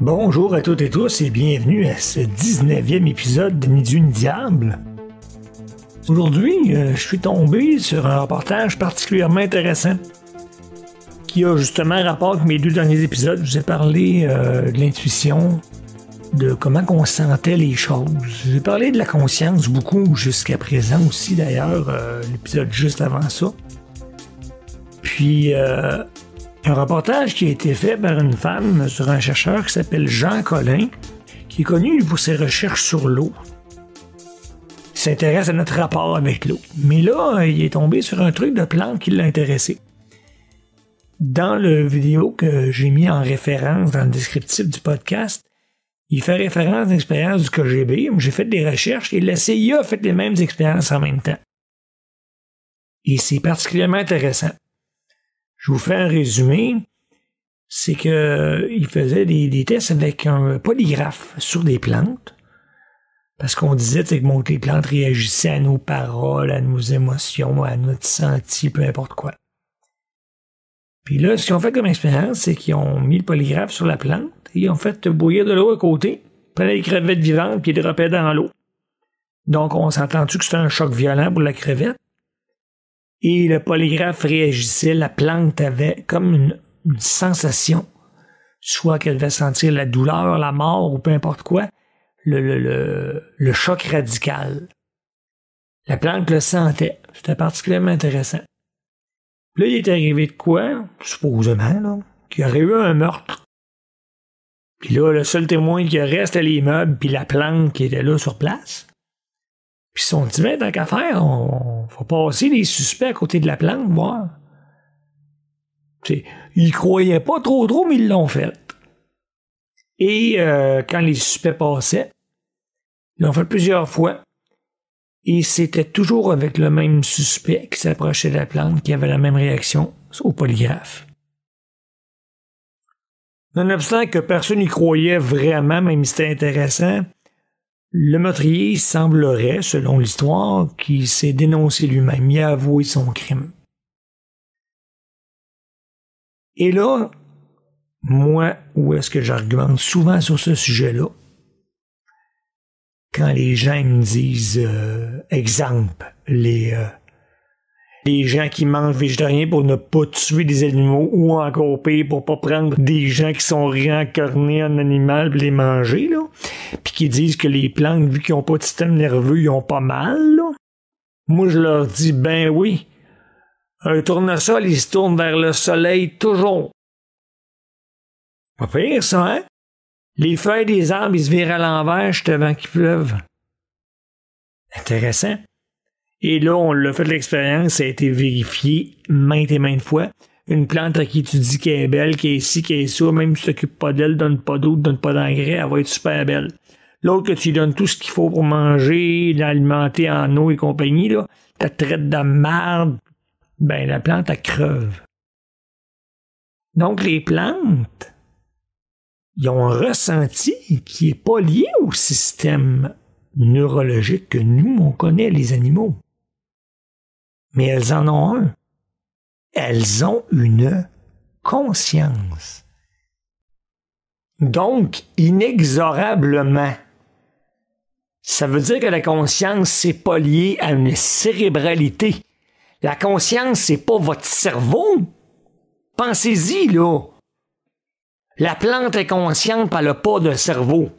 Bonjour à toutes et tous et bienvenue à ce 19e épisode de ni Diable. Aujourd'hui, euh, je suis tombé sur un reportage particulièrement intéressant qui a justement rapport avec mes deux derniers épisodes. Je vous ai parlé euh, de l'intuition, de comment on sentait les choses. J'ai parlé de la conscience beaucoup jusqu'à présent aussi d'ailleurs, euh, l'épisode juste avant ça. Puis un reportage qui a été fait par une femme sur un chercheur qui s'appelle Jean Collin, qui est connu pour ses recherches sur l'eau. Il s'intéresse à notre rapport avec l'eau. Mais là, il est tombé sur un truc de plante qui l'a intéressé. Dans le vidéo que j'ai mis en référence dans le descriptif du podcast, il fait référence à l'expérience du KGB. J'ai fait des recherches et la CIA a fait les mêmes expériences en même temps. Et c'est particulièrement intéressant. Je vous fais un résumé. C'est que euh, il faisait des, tests avec un polygraphe sur des plantes. Parce qu'on disait que les plantes réagissaient à nos paroles, à nos émotions, à notre senti, peu importe quoi. Puis là, ce qu'ils ont fait comme expérience, c'est qu'ils ont mis le polygraphe sur la plante et ils ont fait bouillir de l'eau à côté, prenaient les crevettes vivantes puis les droppaient dans l'eau. Donc, on s'entend-tu que c'était un choc violent pour la crevette? et le polygraphe réagissait, la plante avait comme une, sensation, soit qu'elle devait sentir la douleur, la mort ou peu importe quoi, le, le, le, choc radical. La plante le sentait. C'était particulièrement intéressant. Là, il est arrivé de quoi, supposément, là, qu'il y aurait eu un meurtre. Puis là, le seul témoin qui reste, les meubles puis la plante qui était là sur place. Puis ils sont dit, ben, tant qu'à faire, on faut passer les suspects à côté de la plante, voir. T'sais, ils croyaient pas trop trop, mais ils l'ont fait. Et euh, quand les suspects passaient, ils l'ont fait plusieurs fois. Et c'était toujours avec le même suspect qui s'approchait de la plante qui avait la même réaction au polygraphe. Nonobstant que personne n'y croyait vraiment, même si c'était intéressant, le meurtrier semblerait, selon l'histoire, qu'il s'est dénoncé lui-même, il a avoué son crime. Et là, moi, où est-ce que j'argumente souvent sur ce sujet-là? Quand les gens me disent, euh, exemple, les, euh, des gens qui mangent végétarien pour ne pas tuer des animaux ou encore pire pour pas prendre des gens qui sont réincarnés en animal et les manger, là. Puis qui disent que les plantes, vu qu'ils ont pas de système nerveux, ils ont pas mal. Moi, je leur dis, ben oui. Un tournesol, il se tourne vers le soleil toujours. Pas pire, ça, hein? Les feuilles des arbres, ils se virent à l'envers juste avant qu'il pleuve. Intéressant. Et là, on l'a fait l'expérience, ça a été vérifié maintes et maintes fois. Une plante à qui tu dis qu'elle est belle, qu'elle est ici, qu'elle est ça, même si tu t'occupes pas d'elle, donne pas d'eau, donne pas d'engrais, elle va être super belle. L'autre que tu lui donnes tout ce qu'il faut pour manger, l'alimenter en eau et compagnie, là, tu traite de merde, ben la plante, elle creuve. Donc les plantes, ils ont un ressenti qui est pas lié au système neurologique que nous, on connaît, les animaux mais elles en ont un. Elles ont une conscience. Donc, inexorablement, ça veut dire que la conscience, c'est pas lié à une cérébralité. La conscience, c'est pas votre cerveau. Pensez-y, là. La plante est consciente, elle n'a pas de cerveau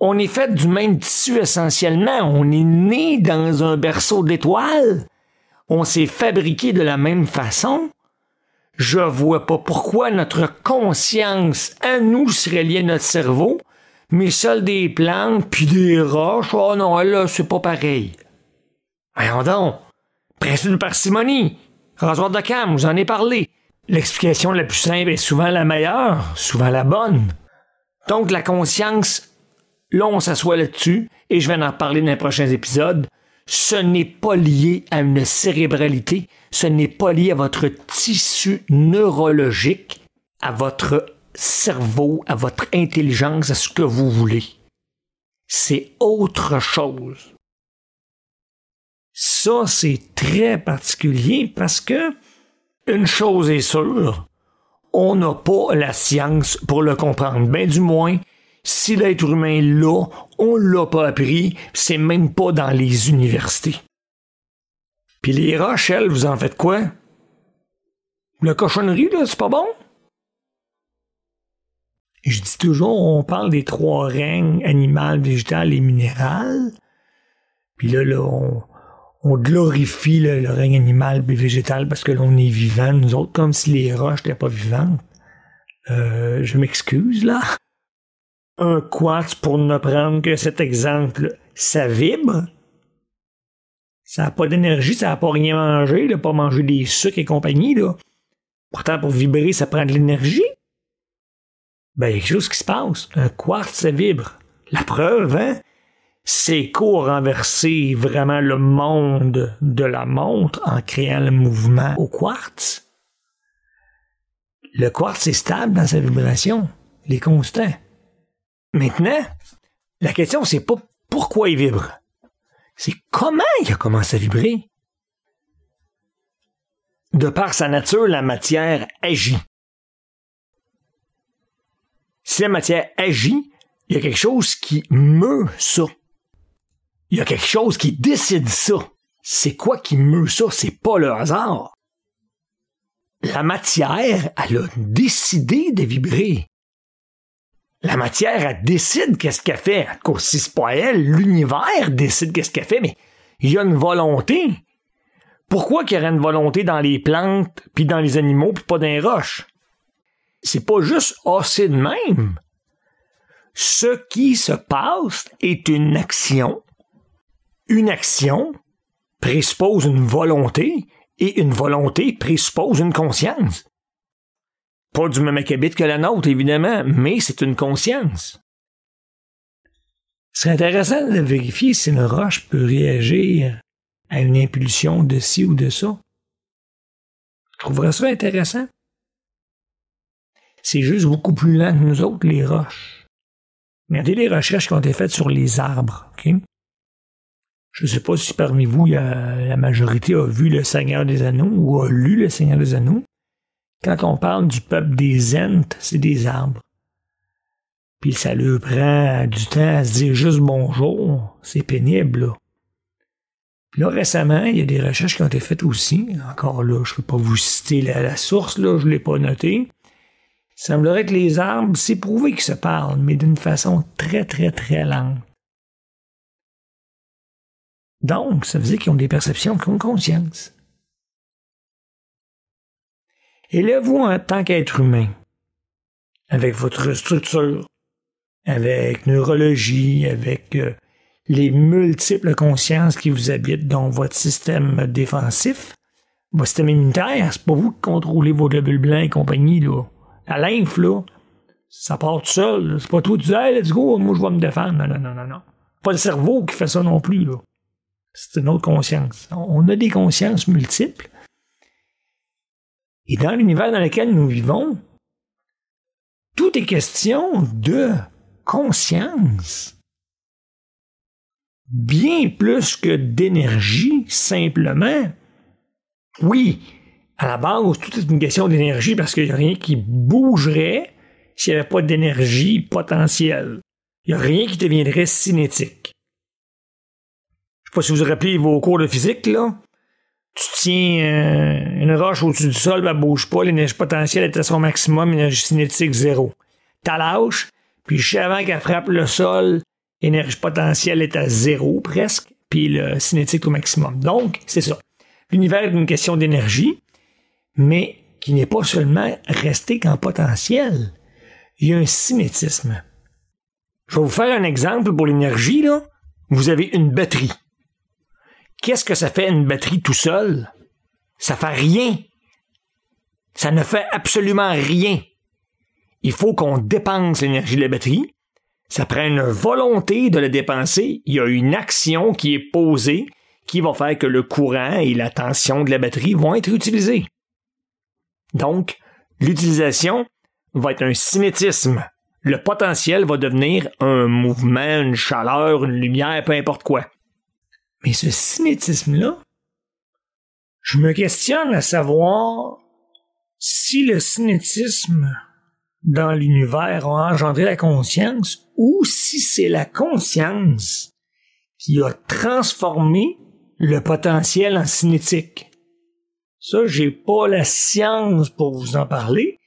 on est fait du même tissu essentiellement. On est né dans un berceau d'étoiles. On s'est fabriqué de la même façon. Je vois pas pourquoi notre conscience à nous serait liée à notre cerveau, mais celle des plantes puis des roches, oh non, là, c'est pas pareil. Voyons donc. Presse une parcimonie. Rasoir de cam, vous en ai parlé. L'explication la plus simple est souvent la meilleure, souvent la bonne. Donc la conscience Là, on s'assoit là-dessus et je vais en parler dans les prochains épisodes. ce n'est pas lié à une cérébralité, ce n'est pas lié à votre tissu neurologique, à votre cerveau, à votre intelligence, à ce que vous voulez. C'est autre chose. Ça, c'est très particulier parce que une chose est sûre, on n'a pas la science pour le comprendre. Ben du moins, si l'être humain l'a, on l'a pas appris, c'est même pas dans les universités. Puis les roches, elles, vous en faites quoi? La cochonnerie, là, c'est pas bon? Je dis toujours, on parle des trois règnes animal, végétal et minéral. Puis là, là, on, glorifie le, règne animal et végétal parce que l'on est vivant, nous autres, comme si les roches n'étaient pas vivantes. Euh, je m'excuse, là. Un quartz, pour ne prendre que cet exemple, ça vibre. Ça n'a pas d'énergie, ça n'a pas rien mangé, là, pas manger des sucres et compagnie, là. Pourtant, pour vibrer, ça prend de l'énergie. Ben, il y a quelque chose qui se passe. Un quartz, ça vibre. La preuve, hein? Seiko a renversé vraiment le monde de la montre en créant le mouvement au quartz. Le quartz est stable dans sa vibration. Il est constant. Maintenant, la question, c'est pas pourquoi il vibre. C'est comment il a commencé à vibrer. De par sa nature, la matière agit. Si la matière agit, il y a quelque chose qui meut ça. Il y a quelque chose qui décide ça. C'est quoi qui meut ça? C'est pas le hasard. La matière, elle a décidé de vibrer. La matière, elle décide qu'est-ce qu'elle fait. Si c'est pas elle, l'univers décide qu'est-ce qu'elle fait, mais il y a une volonté. Pourquoi qu'il y aurait une volonté dans les plantes, puis dans les animaux, puis pas dans les roches? c'est pas juste assez de même. Ce qui se passe est une action. Une action présuppose une volonté et une volonté présuppose une conscience. Pas du même acabit que la nôtre, évidemment, mais c'est une conscience. C'est intéressant de vérifier si une roche peut réagir à une impulsion de ci ou de ça. Je trouverais ça intéressant. C'est juste beaucoup plus lent que nous autres, les roches. Regardez les recherches qui ont été faites sur les arbres. Je ne sais pas si parmi vous, la majorité a vu le Seigneur des Anneaux ou a lu le Seigneur des Anneaux. Quand on parle du peuple des Ents, c'est des arbres. Puis ça leur prend du temps à se dire juste bonjour. C'est pénible, là. Puis là, récemment, il y a des recherches qui ont été faites aussi. Encore là, je ne peux pas vous citer la, source, là, je ne l'ai pas noté. Il semblerait que les arbres, c'est prouvé qu'ils se parlent, mais d'une façon très, très, très lente. Donc, ça veut dire qu'ils ont des perceptions, qu'ils ont conscience. Et là, vous, en tant qu'être humain, avec votre structure, avec neurologie, avec euh, les multiples consciences qui vous habitent, dans votre système défensif, votre système immunitaire, c'est pas vous qui contrôlez vos globules blancs et compagnie, là. La lymphe, là, ça part tout seul. C'est pas toi, tu dis, hey, let's go, moi, je vais me défendre. Non, non, non, non, non. Pas le cerveau qui fait ça non plus, là. C'est une autre conscience. On a des consciences multiples. Et dans l'univers dans lequel nous vivons, tout est question de conscience. Bien plus que d'énergie, simplement. Oui, à la base, tout est une question d'énergie parce qu'il n'y a rien qui bougerait s'il n'y avait pas d'énergie potentielle. Il n'y a rien qui deviendrait cinétique. Je sais pas si vous vous rappelez vos cours de physique, là. Tu tiens euh, une roche au-dessus du sol, elle bouge pas, l'énergie potentielle est à son maximum, l'énergie cinétique zéro. T'as lâche, puis juste avant qu'elle frappe le sol, l'énergie potentielle est à zéro presque, puis le cinétique au maximum. Donc, c'est ça. L'univers est une question d'énergie mais qui n'est pas seulement resté qu'en potentiel. Il y a un cinétisme. Je vais vous faire un exemple pour l'énergie, là. Vous avez une batterie. Qu'est-ce que ça fait une batterie tout seul? Ça fait rien. Ça ne fait absolument rien. Il faut qu'on dépense l'énergie de la batterie. Ça prend une volonté de la dépenser. Il y a une action qui est posée qui va faire que le courant et la tension de la batterie vont être utilisés. Donc, l'utilisation va être un cinétisme. Le potentiel va devenir un mouvement, une chaleur, une lumière, peu importe quoi. Mais ce cinétisme-là, je me questionne à savoir si le cinétisme dans l'univers a engendré la conscience ou si c'est la conscience qui a transformé le potentiel en cinétique. Ça, j'ai pas la science pour vous en parler,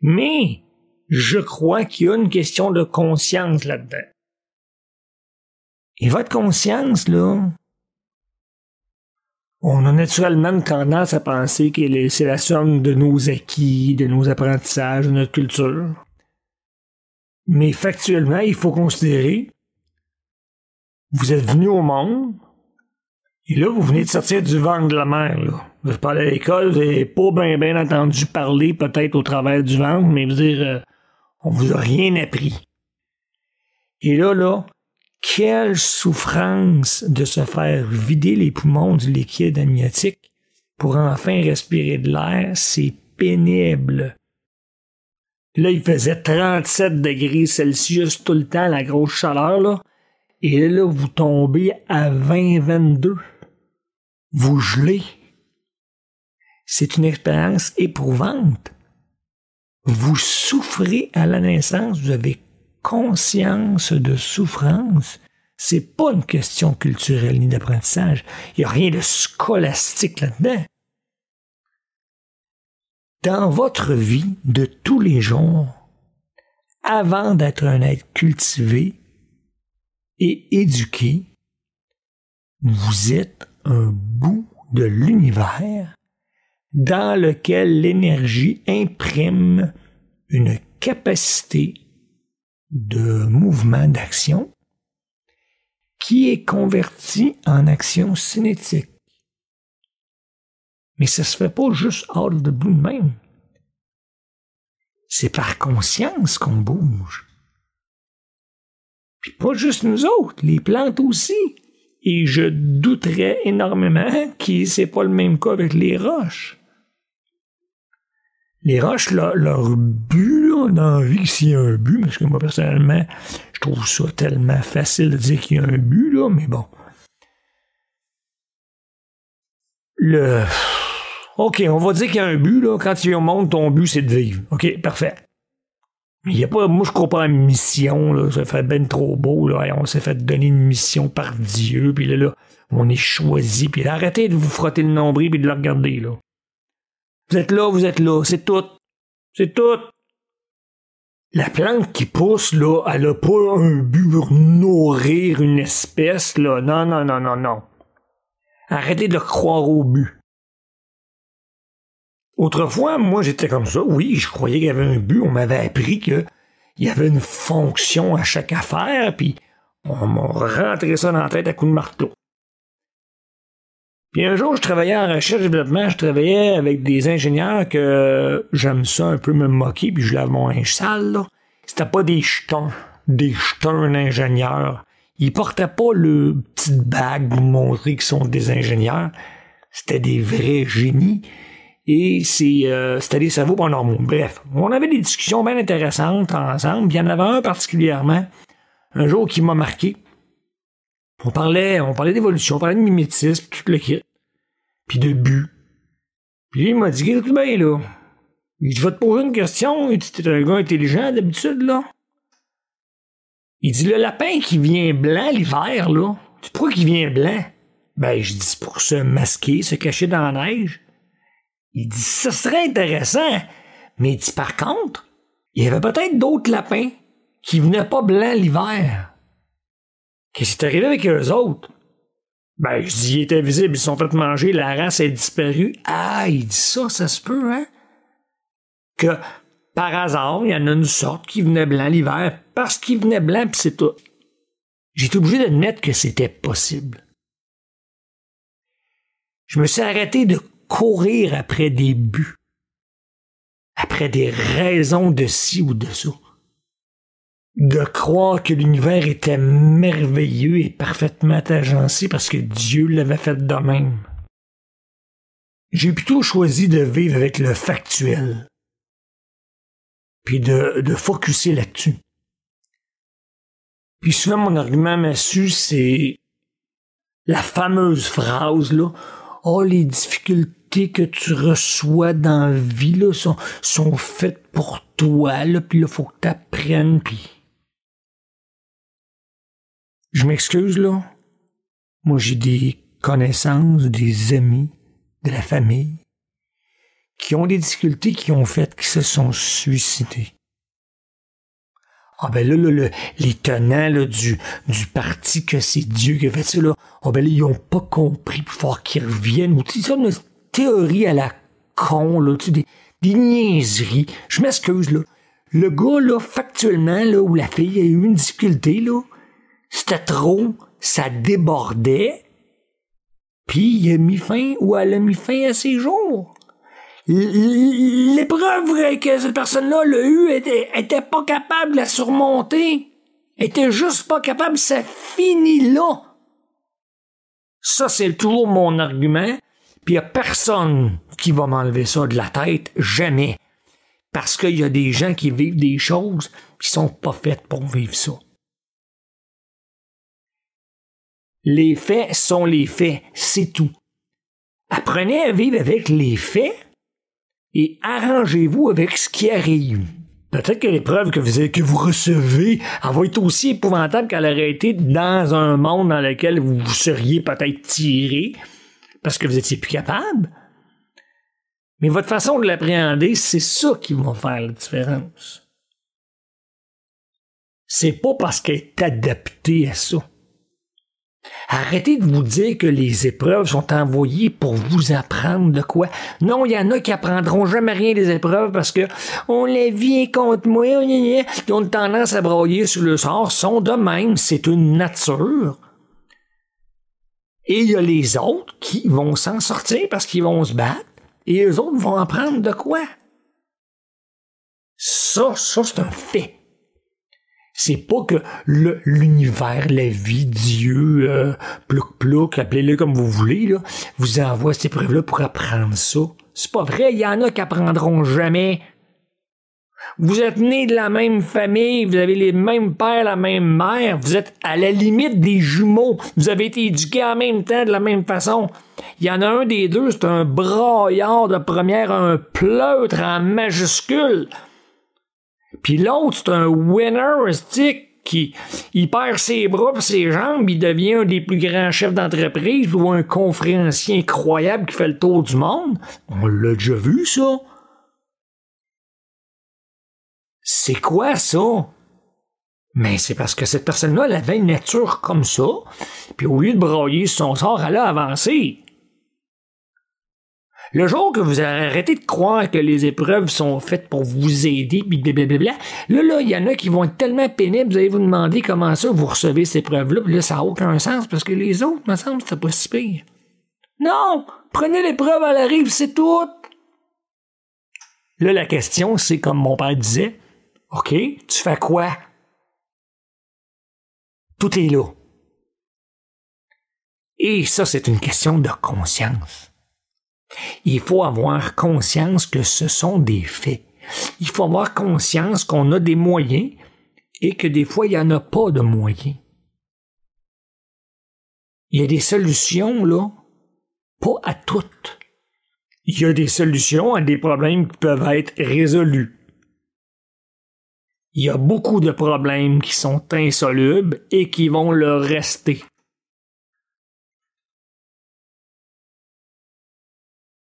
mais je crois qu'il y a une question de conscience là-dedans. Et votre conscience, là, on a naturellement tendance à penser que c'est la somme de nos acquis, de nos apprentissages, de notre culture. Mais factuellement, il faut considérer, vous êtes venu au monde, et là, vous venez de sortir du ventre de la mer, là. Vous allé à l'école, vous n'avez pas bien bien entendu parler, peut-être au travers du ventre, mais vous dire, euh, on vous a rien appris. Et là, là, quelle souffrance de se faire vider les poumons du liquide amniotique pour enfin respirer de l'air, c'est pénible. Là, il faisait 37 degrés Celsius tout le temps, la grosse chaleur, là. Et là, vous tombez à 20-22. Vous gelez. C'est une expérience éprouvante. Vous souffrez à la naissance, vous avez conscience de souffrance, c'est pas une question culturelle ni d'apprentissage. Il n'y a rien de scolastique là-dedans. Dans votre vie de tous les jours, avant d'être un être cultivé et éduqué, vous êtes un bout de l'univers dans lequel l'énergie imprime une capacité de mouvement d'action qui est converti en action cinétique. Mais ça se fait pas juste out of the blue même. C'est par conscience qu'on bouge. Puis pas juste nous autres, les plantes aussi. Et je douterais énormément que c'est pas le même cas avec les roches. Les roches, leur but dans la vie, s'il y a un but, parce que moi, personnellement, je trouve ça tellement facile de dire qu'il y a un but, là, mais bon. Le. OK, on va dire qu'il y a un but, là. Quand tu viens au monde, ton but, c'est de vivre. OK, parfait. Mais il y a pas. Moi, je crois pas à une mission, là. Ça fait ben trop beau, là. On s'est fait donner une mission par Dieu, puis là, là, on est choisi, puis arrêtez de vous frotter le nombril, puis de le regarder, là. Vous êtes là, vous êtes là, c'est tout. C'est tout. La plante qui pousse, là, elle a pas un but pour nourrir une espèce, là. Non, non, non, non, non. Arrêtez de croire au but. Autrefois, moi, j'étais comme ça. Oui, je croyais qu'il y avait un but. On m'avait appris qu'il y avait une fonction à chaque affaire, puis on m'a rentré ça dans la tête à coups de marteau. Puis un jour, je travaillais en recherche et développement, je travaillais avec des ingénieurs que j'aime ça un peu me moquer, puis je lave mon linge sale, là. C'était pas des jetons, des jetons d'ingénieurs. Ils portaient pas le petit bague pour montrer qu'ils sont des ingénieurs. C'était des vrais génies. Et c'est, euh, c'était des cerveaux pas normaux. Bref, on avait des discussions bien intéressantes ensemble. Il y en avait un particulièrement, un jour qui m'a marqué. On parlait, on parlait d'évolution, on parlait de mimétisme, tout le kit. Puis de but. Puis il m'a dit, écoute bien, là. Je vais te poser une question. Dit, t'es un gars intelligent d'habitude, là. Il dit, le lapin qui vient blanc l'hiver, là. Tu pourquoi qu'il vient blanc? Ben, je dis, pour se masquer, se cacher dans la neige. Il dit, ça serait intéressant. Mais il dit, par contre, il y avait peut-être d'autres lapins qui venaient pas blancs l'hiver. Qu'est-ce qui est arrivé avec eux autres? Ben, je dis, ils étaient visibles, ils sont fait manger, la race est disparue. Ah, il dit ça, ça se peut, hein? Que, par hasard, il y en a une sorte qui venait blanc l'hiver, parce qu'il venait blanc, pis c'est tout. J'étais obligé d'admettre que c'était possible. Je me suis arrêté de courir après des buts, après des raisons de ci ou de ça. De croire que l'univers était merveilleux et parfaitement agencé parce que Dieu l'avait fait de même. J'ai plutôt choisi de vivre avec le factuel, puis de, de focuser là-dessus. Puis souvent, mon argument massu, c'est la fameuse phrase, là, oh, les difficultés que tu reçois dans la vie, là, sont, sont faites pour toi, là, puis là, faut que t'apprennes, puis je m'excuse, là. Moi, j'ai des connaissances, des amis, de la famille, qui ont des difficultés, qui ont fait, qui se sont suicidés. Ah ben là, là, les tenants là, du, du parti que c'est Dieu qui a fait ça, là, ah ben là, ils ont pas compris pour faire qu'ils reviennent. Ou sais, une théorie à la con, là, tu sais, des, des niaiseries. Je m'excuse, là. Le gars, là, factuellement, là, où la fille a eu une difficulté, là, c'était trop, ça débordait, puis il a mis fin ou elle a mis fin à ses jours. L'épreuve que cette personne-là l'a eu était, pas capable de la surmonter. Était juste pas capable, ça finit là. Ça, c'est toujours mon argument. Puis il a personne qui va m'enlever ça de la tête, jamais. Parce qu'il y a des gens qui vivent des choses qui sont pas faites pour vivre ça. Les faits sont les faits, c'est tout. Apprenez à vivre avec les faits et arrangez-vous avec ce qui arrive. Peut-être que l'épreuve que vous, que vous recevez va être aussi épouvantable qu'elle aurait été dans un monde dans lequel vous, vous seriez peut-être tiré parce que vous étiez plus capable. Mais votre façon de l'appréhender, c'est ça qui va faire la différence. C'est pas parce qu'elle est adaptée à ça. Arrêtez de vous dire que les épreuves sont envoyées pour vous apprendre de quoi. Non, il y en a qui apprendront jamais rien des épreuves parce que on les vient contre moi, ils ont tendance à broyer sur le sort, sont de même, c'est une nature. Et il y a les autres qui vont s'en sortir parce qu'ils vont se battre, et les autres vont apprendre de quoi. Ça, ça, c'est un fait. C'est pas que l'univers, la vie, Dieu, euh, plouc plouc, appelez-le comme vous voulez, là, vous envoie ces preuves-là pour apprendre ça. C'est pas vrai, il y en a qui apprendront jamais. Vous êtes nés de la même famille, vous avez les mêmes pères, la même mère, vous êtes à la limite des jumeaux, vous avez été éduqués en même temps de la même façon. Il y en a un des deux, c'est un braillard de première, un pleutre en majuscule. Puis l'autre, c'est un winner stick qui il perd ses bras et ses jambes, il devient un des plus grands chefs d'entreprise ou un conférencier incroyable qui fait le tour du monde? On l'a déjà vu, ça. C'est quoi ça? Mais c'est parce que cette personne-là, elle avait une nature comme ça, puis au lieu de broyer son sort, elle a avancé. Le jour que vous arrêtez de croire que les épreuves sont faites pour vous aider, puis blablabla, là, là, il y en a qui vont être tellement pénibles, vous allez vous demander comment ça vous recevez ces épreuves-là, puis là, ça n'a aucun sens, parce que les autres, me semble, c'est pas si pire. Non! Prenez l'épreuve à la rive, c'est tout! Là, la question, c'est comme mon père disait, OK, tu fais quoi? Tout est là. Et ça, c'est une question de conscience. Il faut avoir conscience que ce sont des faits. Il faut avoir conscience qu'on a des moyens et que des fois, il n'y en a pas de moyens. Il y a des solutions, là, pas à toutes. Il y a des solutions à des problèmes qui peuvent être résolus. Il y a beaucoup de problèmes qui sont insolubles et qui vont le rester.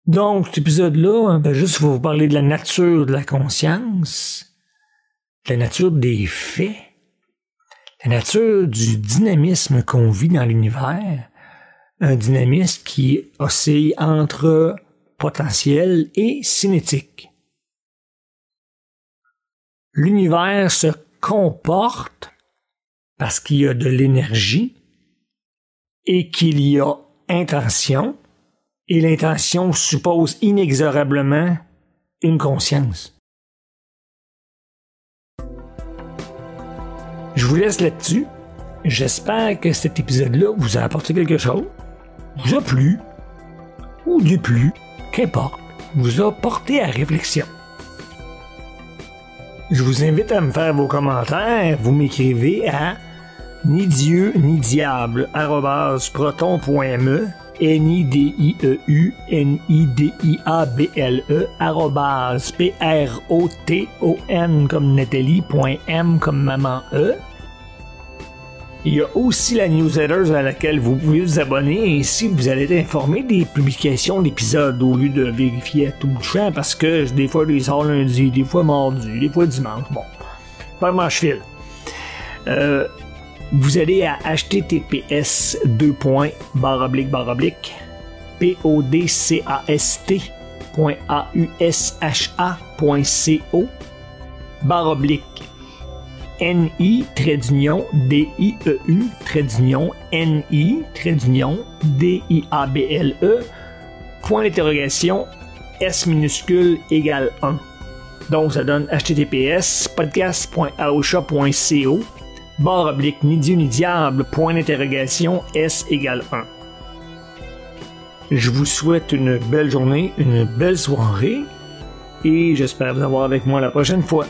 Donc, cet épisode-là, hein, ben, juste pour vous parler de la nature de la conscience, de la nature des faits, la nature du dynamisme qu'on vit dans l'univers, un dynamisme qui oscille entre potentiel et cinétique. L'univers se comporte parce qu'il y a de l'énergie et qu'il y a intention et l'intention suppose inexorablement une conscience. Je vous laisse là-dessus. J'espère que cet épisode-là vous a apporté quelque chose, vous a plu, ou déplu, qu'importe, vous a porté à réflexion. Je vous invite à me faire vos commentaires. Vous m'écrivez à ni Dieu ni diable n i d i e u n i d i a b l e arrobase p r o t o n comme Nathalie point m comme maman e il y a aussi la newsletter à laquelle vous pouvez vous abonner, ainsi vous allez être informé des publications d'épisodes au lieu de vérifier à tout le champ parce que des fois les sors lundi, des fois mardi, des fois dimanche. Bon, vraiment je file. Euh, vous allez à https 2. barre oblique barre oblique podcast.ausha.co barre oblique N-I, trait d'union, D-I-E-U, trait d'union, N-I, trait d'union, D-I-A-B-L-E, point d'interrogation, S minuscule égale 1. Donc, ça donne https podcast.aosha.co barre oblique ni Dieu ni diable, point d'interrogation, S égale 1. Je vous souhaite une belle journée, une belle soirée et j'espère vous avoir avec moi la prochaine fois.